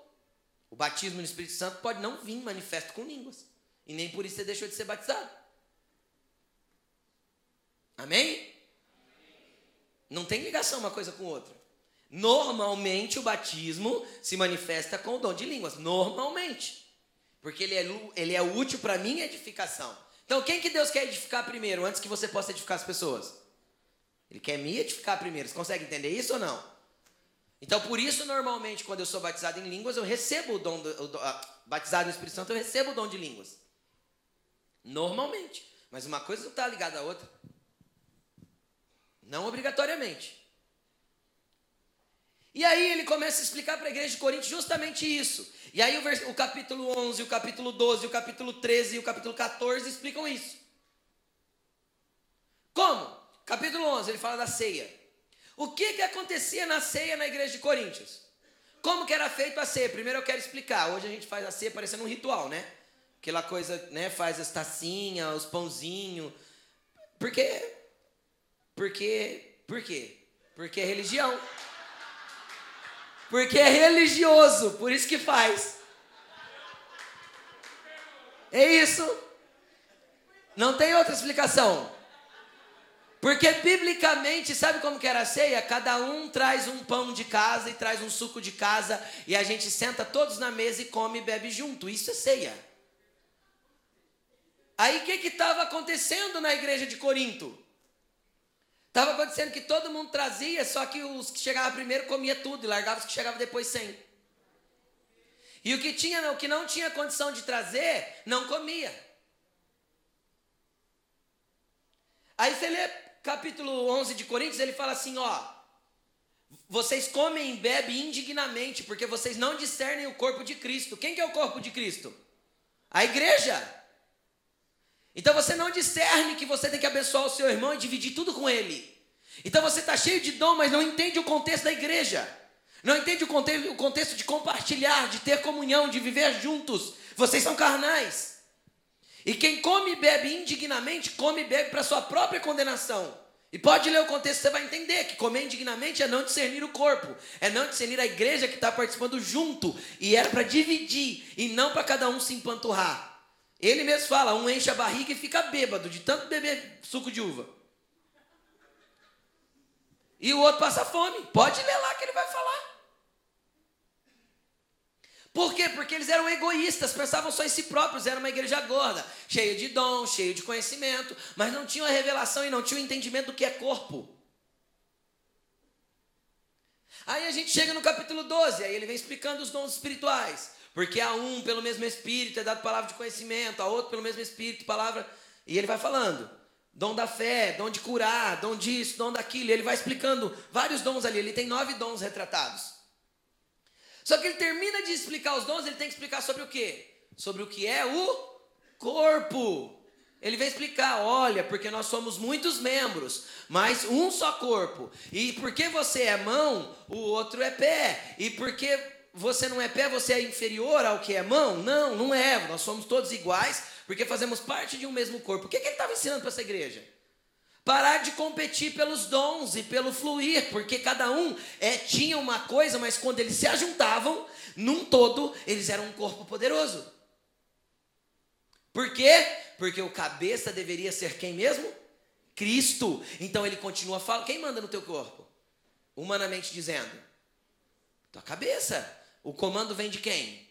O batismo no Espírito Santo pode não vir manifesto com línguas. E nem por isso você deixou de ser batizado. Amém? Não tem ligação uma coisa com outra. Normalmente o batismo se manifesta com o dom de línguas. Normalmente. Porque ele é, ele é útil para minha edificação. Então, quem que Deus quer edificar primeiro, antes que você possa edificar as pessoas? Ele quer me edificar primeiro. Você consegue entender isso ou não? Então, por isso, normalmente, quando eu sou batizado em línguas, eu recebo o dom, do, o, batizado no Espírito Santo, eu recebo o dom de línguas. Normalmente. Mas uma coisa não está ligada à outra. Não obrigatoriamente. E aí ele começa a explicar para a igreja de Corinto justamente isso. E aí o, o capítulo 11, o capítulo 12, o capítulo 13 e o capítulo 14 explicam isso. Como? Capítulo 11, ele fala da ceia. O que, que acontecia na ceia na igreja de Coríntios? Como que era feito a ceia? Primeiro eu quero explicar. Hoje a gente faz a ceia parecendo um ritual, né? Aquela coisa, né? Faz as tacinhas, os pãozinhos. Por quê? Porque, por quê? Porque é religião. Porque é religioso, por isso que faz. É isso. Não tem outra explicação. Porque biblicamente, sabe como que era a ceia? Cada um traz um pão de casa e traz um suco de casa e a gente senta todos na mesa e come e bebe junto. Isso é ceia. Aí o que estava acontecendo na igreja de Corinto? Estava acontecendo que todo mundo trazia, só que os que chegavam primeiro comia tudo e largava os que chegavam depois sem. E o que tinha, o que não tinha condição de trazer, não comia. Aí você lê capítulo 11 de Coríntios, ele fala assim, ó: Vocês comem e bebem indignamente, porque vocês não discernem o corpo de Cristo. Quem que é o corpo de Cristo? A igreja. Então você não discerne que você tem que abençoar o seu irmão e dividir tudo com ele. Então você está cheio de dom, mas não entende o contexto da igreja. Não entende o contexto, o contexto de compartilhar, de ter comunhão, de viver juntos. Vocês são carnais. E quem come e bebe indignamente, come e bebe para sua própria condenação. E pode ler o contexto, você vai entender que comer indignamente é não discernir o corpo, é não discernir a igreja que está participando junto, e era para dividir, e não para cada um se empanturrar. Ele mesmo fala: um enche a barriga e fica bêbado de tanto beber suco de uva. E o outro passa fome. Pode ler lá que ele vai falar. Por quê? Porque eles eram egoístas, pensavam só em si próprios, era uma igreja gorda, cheia de dom, cheia de conhecimento, mas não tinham a revelação e não tinham o entendimento do que é corpo. Aí a gente chega no capítulo 12, aí ele vem explicando os dons espirituais. Porque a um, pelo mesmo Espírito, é dado palavra de conhecimento, a outro, pelo mesmo Espírito, palavra. E ele vai falando: dom da fé, dom de curar, dom disso, dom daquilo. E ele vai explicando vários dons ali. Ele tem nove dons retratados. Só que ele termina de explicar os dons, ele tem que explicar sobre o quê? Sobre o que é o corpo. Ele vai explicar, olha, porque nós somos muitos membros, mas um só corpo. E porque você é mão, o outro é pé. E porque você não é pé, você é inferior ao que é mão? Não, não é. Nós somos todos iguais, porque fazemos parte de um mesmo corpo. O que, que ele estava ensinando para essa igreja? Parar de competir pelos dons e pelo fluir, porque cada um é, tinha uma coisa, mas quando eles se ajuntavam, num todo, eles eram um corpo poderoso. Por quê? Porque o cabeça deveria ser quem mesmo? Cristo. Então ele continua falando. Quem manda no teu corpo? Humanamente dizendo. Tua cabeça. O comando vem de quem?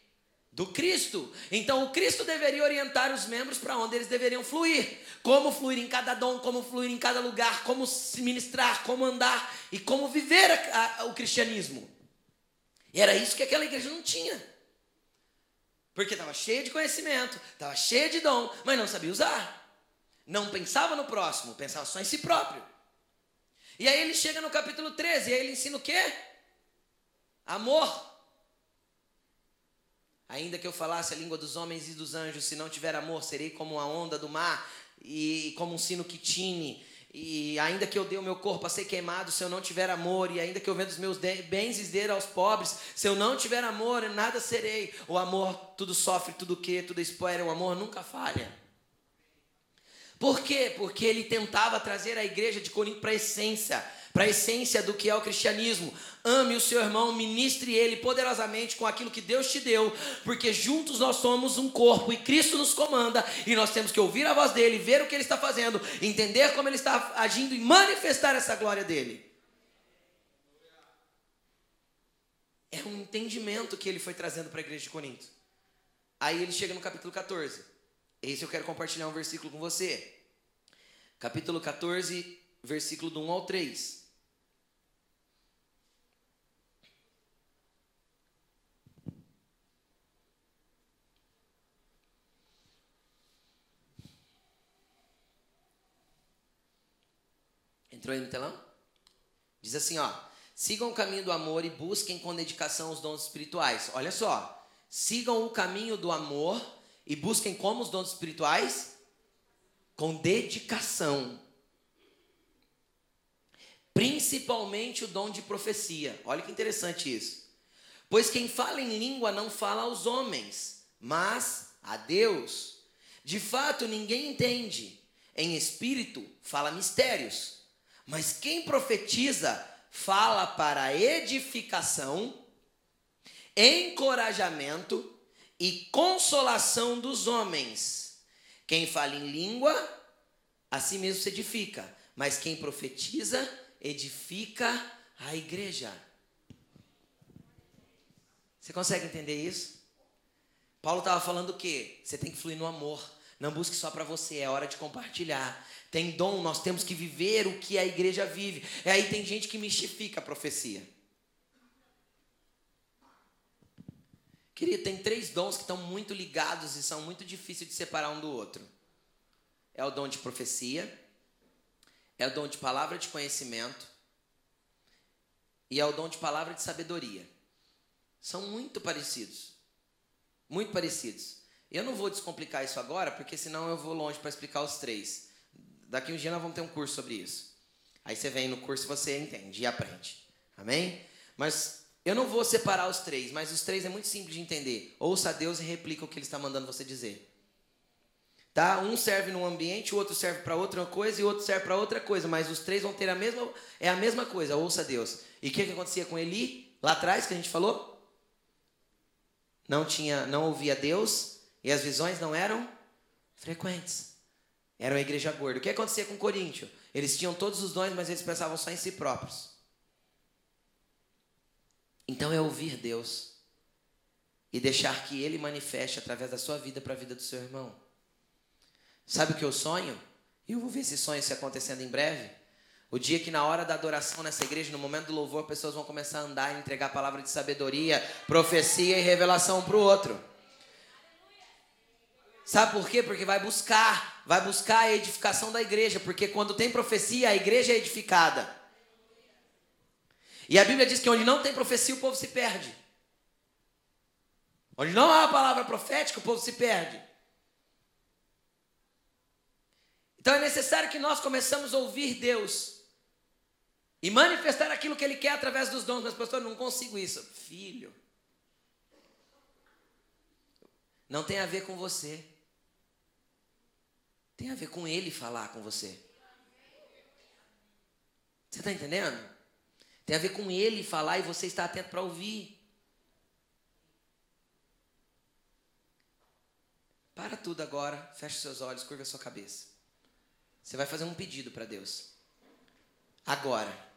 do Cristo. Então o Cristo deveria orientar os membros para onde eles deveriam fluir. Como fluir em cada dom, como fluir em cada lugar, como se ministrar, como andar e como viver a, a, o cristianismo. E era isso que aquela igreja não tinha. Porque estava cheia de conhecimento, estava cheia de dom, mas não sabia usar. Não pensava no próximo, pensava só em si próprio. E aí ele chega no capítulo 13, e aí ele ensina o quê? Amor. Ainda que eu falasse a língua dos homens e dos anjos, se não tiver amor, serei como a onda do mar e como um sino que tine. E ainda que eu dê o meu corpo a ser queimado, se eu não tiver amor, e ainda que eu venda os meus bens e dê aos pobres, se eu não tiver amor, nada serei. O amor tudo sofre, tudo que, tudo espera, o amor nunca falha. Por quê? Porque ele tentava trazer a igreja de Corinto para a essência para a essência do que é o cristianismo. Ame o seu irmão, ministre ele poderosamente com aquilo que Deus te deu, porque juntos nós somos um corpo e Cristo nos comanda e nós temos que ouvir a voz dele, ver o que ele está fazendo, entender como ele está agindo e manifestar essa glória dele. É um entendimento que ele foi trazendo para a igreja de Corinto. Aí ele chega no capítulo 14. Esse eu quero compartilhar um versículo com você. Capítulo 14, versículo do 1 ao 3. Entrou aí no telão? Diz assim, ó: Sigam o caminho do amor e busquem com dedicação os dons espirituais. Olha só. Sigam o caminho do amor e busquem como os dons espirituais? Com dedicação. Principalmente o dom de profecia. Olha que interessante isso. Pois quem fala em língua não fala aos homens, mas a Deus. De fato, ninguém entende. Em espírito, fala mistérios. Mas quem profetiza fala para edificação, encorajamento e consolação dos homens. Quem fala em língua, a si mesmo se edifica, mas quem profetiza edifica a igreja. Você consegue entender isso? Paulo estava falando o quê? Você tem que fluir no amor. Não busque só para você, é hora de compartilhar. Tem dom, nós temos que viver o que a igreja vive. E aí tem gente que mistifica a profecia. Querido, tem três dons que estão muito ligados e são muito difíceis de separar um do outro. É o dom de profecia, é o dom de palavra de conhecimento e é o dom de palavra de sabedoria. São muito parecidos. Muito parecidos. Eu não vou descomplicar isso agora, porque senão eu vou longe para explicar os três. Daqui um dia nós vamos ter um curso sobre isso. Aí você vem no curso e você entende e aprende. Amém? Mas eu não vou separar os três, mas os três é muito simples de entender. Ouça a Deus e replica o que Ele está mandando você dizer. Tá? Um serve num ambiente, o outro serve para outra coisa e o outro serve para outra coisa, mas os três vão ter a mesma é a mesma coisa. Ouça Deus. E o que, que acontecia com Eli lá atrás que a gente falou? Não tinha, não ouvia Deus e as visões não eram frequentes. Era uma igreja gorda. O que acontecia com Coríntio? Eles tinham todos os dons, mas eles pensavam só em si próprios. Então é ouvir Deus e deixar que Ele manifeste através da sua vida para a vida do seu irmão. Sabe o que eu sonho? E eu vou ver esse sonho se acontecendo em breve. O dia que na hora da adoração nessa igreja, no momento do louvor, pessoas vão começar a andar e entregar a palavra de sabedoria, profecia e revelação um para o outro. Sabe por quê? Porque vai buscar, vai buscar a edificação da igreja, porque quando tem profecia, a igreja é edificada. E a Bíblia diz que onde não tem profecia, o povo se perde. Onde não há a palavra profética, o povo se perde. Então é necessário que nós começamos a ouvir Deus e manifestar aquilo que Ele quer através dos dons. Mas, pastor, não consigo isso. Filho, não tem a ver com você, tem a ver com Ele falar com você. Você está entendendo? Tem a ver com ele falar e você está atento para ouvir. Para tudo agora, feche seus olhos, curva sua cabeça. Você vai fazer um pedido para Deus. Agora.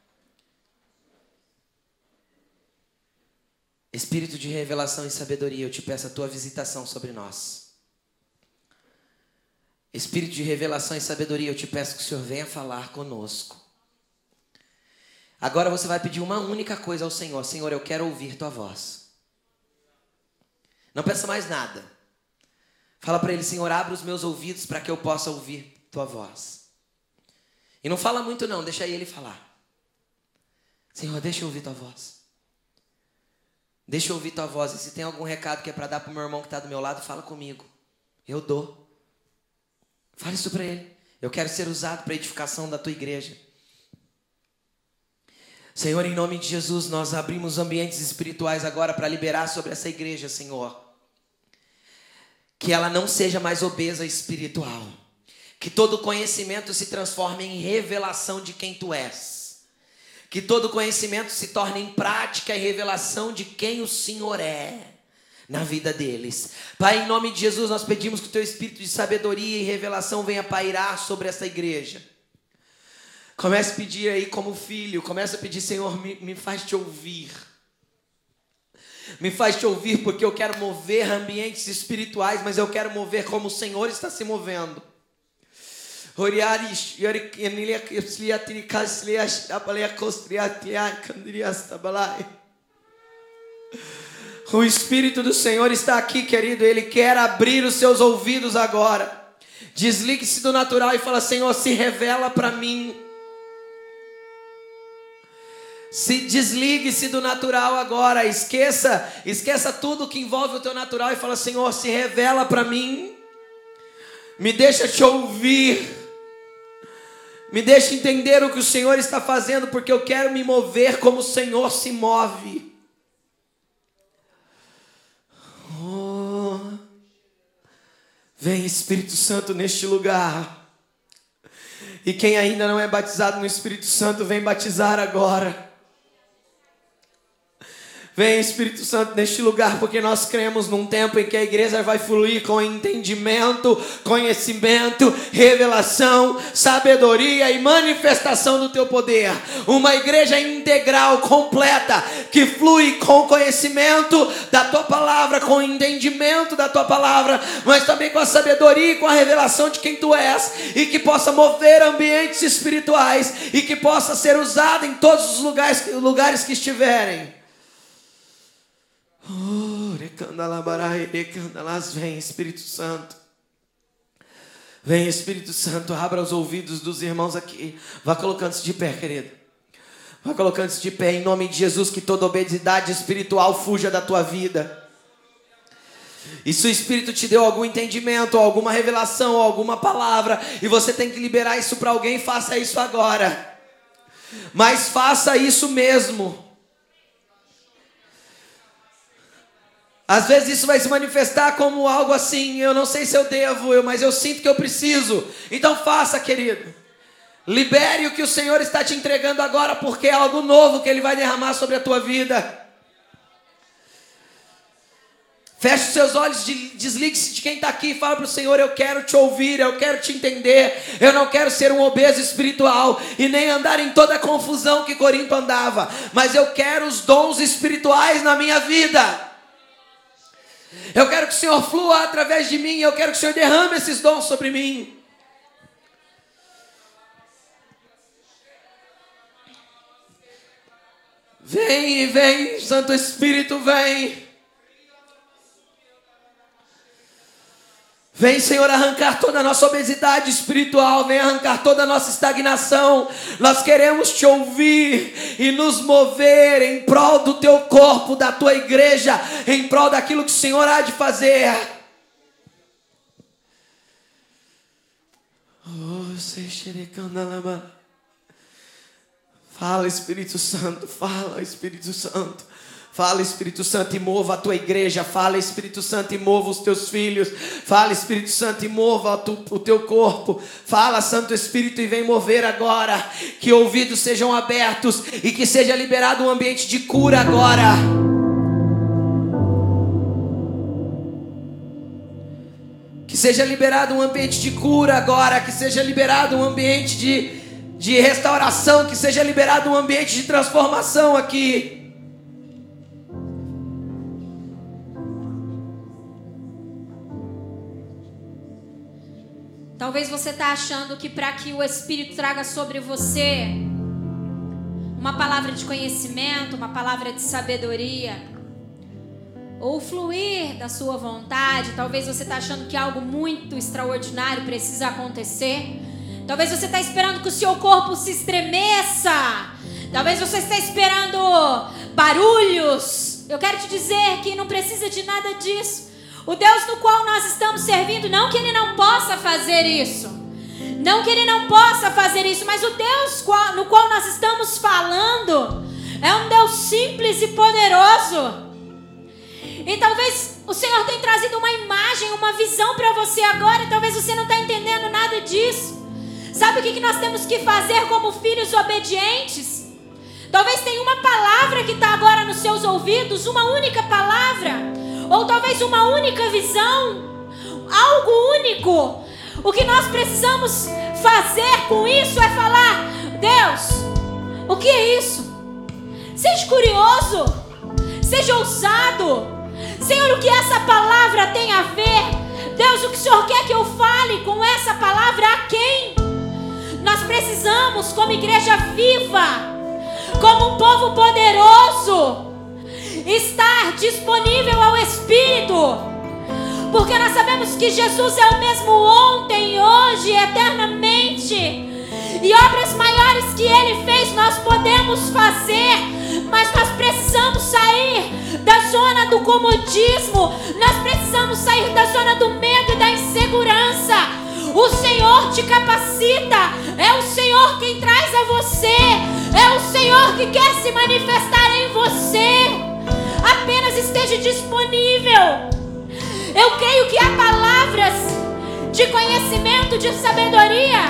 Espírito de revelação e sabedoria, eu te peço a tua visitação sobre nós. Espírito de revelação e sabedoria, eu te peço que o Senhor venha falar conosco. Agora você vai pedir uma única coisa ao Senhor: Senhor, eu quero ouvir tua voz. Não peça mais nada. Fala para ele: Senhor, abra os meus ouvidos para que eu possa ouvir tua voz. E não fala muito, não, deixa ele falar. Senhor, deixa eu ouvir tua voz. Deixa eu ouvir tua voz. E se tem algum recado que é para dar para o meu irmão que está do meu lado, fala comigo. Eu dou. Fale isso para ele. Eu quero ser usado para edificação da tua igreja. Senhor, em nome de Jesus, nós abrimos ambientes espirituais agora para liberar sobre essa igreja, Senhor. Que ela não seja mais obesa espiritual. Que todo conhecimento se transforme em revelação de quem tu és. Que todo conhecimento se torne em prática e revelação de quem o Senhor é na vida deles. Pai, em nome de Jesus, nós pedimos que o teu espírito de sabedoria e revelação venha pairar sobre essa igreja. Comece a pedir aí como filho, comece a pedir, Senhor, me, me faz te ouvir. Me faz te ouvir porque eu quero mover ambientes espirituais, mas eu quero mover como o Senhor está se movendo. O Espírito do Senhor está aqui, querido. Ele quer abrir os seus ouvidos agora. Desligue-se do natural e fala: Senhor, se revela para mim. Se desligue-se do natural agora, esqueça, esqueça tudo que envolve o teu natural e fala: Senhor, se revela para mim. Me deixa te ouvir. Me deixa entender o que o Senhor está fazendo, porque eu quero me mover como o Senhor se move. Vem Espírito Santo neste lugar. E quem ainda não é batizado no Espírito Santo, vem batizar agora. Vem Espírito Santo neste lugar, porque nós cremos num tempo em que a igreja vai fluir com entendimento, conhecimento, revelação, sabedoria e manifestação do teu poder. Uma igreja integral, completa, que flui com conhecimento da tua palavra, com entendimento da tua palavra, mas também com a sabedoria e com a revelação de quem tu és, e que possa mover ambientes espirituais e que possa ser usada em todos os lugares, lugares que estiverem. Oh, vem Espírito Santo. Vem Espírito Santo, abra os ouvidos dos irmãos aqui. Vá colocando-se de pé, querido. Vá colocando-se de pé em nome de Jesus, que toda obesidade espiritual fuja da tua vida. E se o Espírito te deu algum entendimento, alguma revelação, alguma palavra, e você tem que liberar isso para alguém, faça isso agora. Mas faça isso mesmo. Às vezes isso vai se manifestar como algo assim, eu não sei se eu devo, mas eu sinto que eu preciso. Então faça, querido. Libere o que o Senhor está te entregando agora, porque é algo novo que Ele vai derramar sobre a tua vida. Feche os seus olhos, desligue-se de quem está aqui e fala para o Senhor: Eu quero te ouvir, eu quero te entender. Eu não quero ser um obeso espiritual e nem andar em toda a confusão que Corinto andava, mas eu quero os dons espirituais na minha vida. Eu quero que o Senhor flua através de mim. Eu quero que o Senhor derrame esses dons sobre mim. Vem, vem, Santo Espírito, vem. Vem, Senhor, arrancar toda a nossa obesidade espiritual, vem arrancar toda a nossa estagnação. Nós queremos te ouvir e nos mover em prol do teu corpo, da tua igreja, em prol daquilo que o Senhor há de fazer. Oh, fala, Espírito Santo, fala, Espírito Santo. Fala, Espírito Santo, e mova a tua igreja. Fala, Espírito Santo, e mova os teus filhos. Fala, Espírito Santo, e mova o teu corpo. Fala, Santo Espírito, e vem mover agora. Que ouvidos sejam abertos e que seja liberado um ambiente de cura agora. Que seja liberado um ambiente de cura agora. Que seja liberado um ambiente de, de restauração. Que seja liberado um ambiente de transformação aqui. Talvez você está achando que para que o Espírito traga sobre você uma palavra de conhecimento, uma palavra de sabedoria, ou fluir da sua vontade, talvez você está achando que algo muito extraordinário precisa acontecer. Talvez você está esperando que o seu corpo se estremeça. Talvez você está esperando barulhos. Eu quero te dizer que não precisa de nada disso. O Deus no qual nós estamos servindo, não que ele não possa fazer isso. Não que ele não possa fazer isso, mas o Deus no qual nós estamos falando é um Deus simples e poderoso. E talvez o Senhor tenha trazido uma imagem, uma visão para você agora, e talvez você não está entendendo nada disso. Sabe o que nós temos que fazer como filhos obedientes? Talvez tenha uma palavra que está agora nos seus ouvidos, uma única palavra ou talvez uma única visão, algo único. O que nós precisamos fazer com isso é falar: Deus, o que é isso? Seja curioso, seja ousado. Senhor, o que essa palavra tem a ver? Deus, o que o Senhor quer que eu fale com essa palavra a quem? Nós precisamos, como igreja viva, como um povo poderoso, estar disponível ao Espírito. Porque nós sabemos que Jesus é o mesmo ontem, hoje, eternamente. E obras maiores que ele fez nós podemos fazer, mas nós precisamos sair da zona do comodismo, nós precisamos sair da zona do medo e da insegurança. O Senhor te capacita, é o Senhor quem traz a você, é o Senhor que quer se manifestar em você apenas esteja disponível. Eu creio que há palavras de conhecimento, de sabedoria,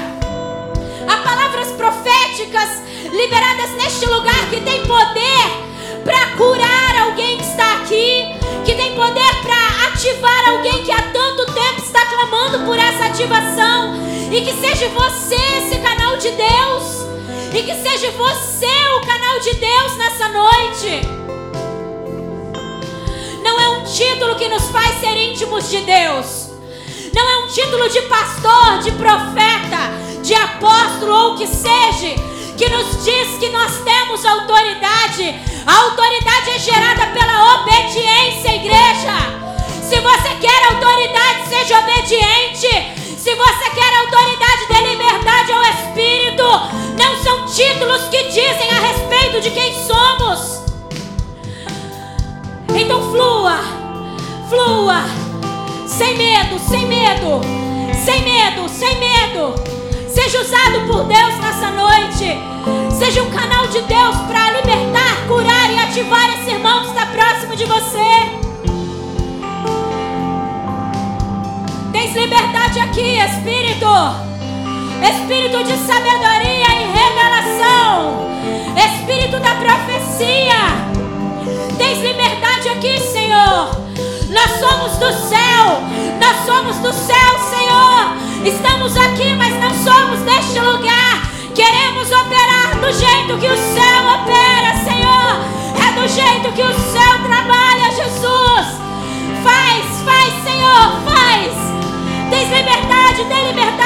há palavras proféticas liberadas neste lugar que tem poder para curar alguém que está aqui, que tem poder para ativar alguém que há tanto tempo está clamando por essa ativação, e que seja você esse canal de Deus, e que seja você o canal de Deus nessa noite. Não é um título que nos faz ser íntimos de Deus. Não é um título de pastor, de profeta, de apóstolo ou o que seja, que nos diz que nós temos autoridade. A autoridade é gerada pela obediência, igreja. Se você quer autoridade, seja obediente. Se você quer autoridade, dê liberdade ao Espírito. Não são títulos que dizem a respeito de quem somos. Então flua, flua, sem medo, sem medo, sem medo, sem medo. Seja usado por Deus nessa noite. Seja um canal de Deus para libertar, curar e ativar esse irmão que está próximo de você. Tens liberdade aqui, Espírito. Espírito de sabedoria e revelação. Espírito da profecia. Tens liberdade aqui, Senhor. Nós somos do céu. Nós somos do céu, Senhor. Estamos aqui, mas não somos deste lugar. Queremos operar do jeito que o céu opera, Senhor. É do jeito que o céu trabalha, Jesus. Faz, faz, Senhor, faz. Tens liberdade, tem liberdade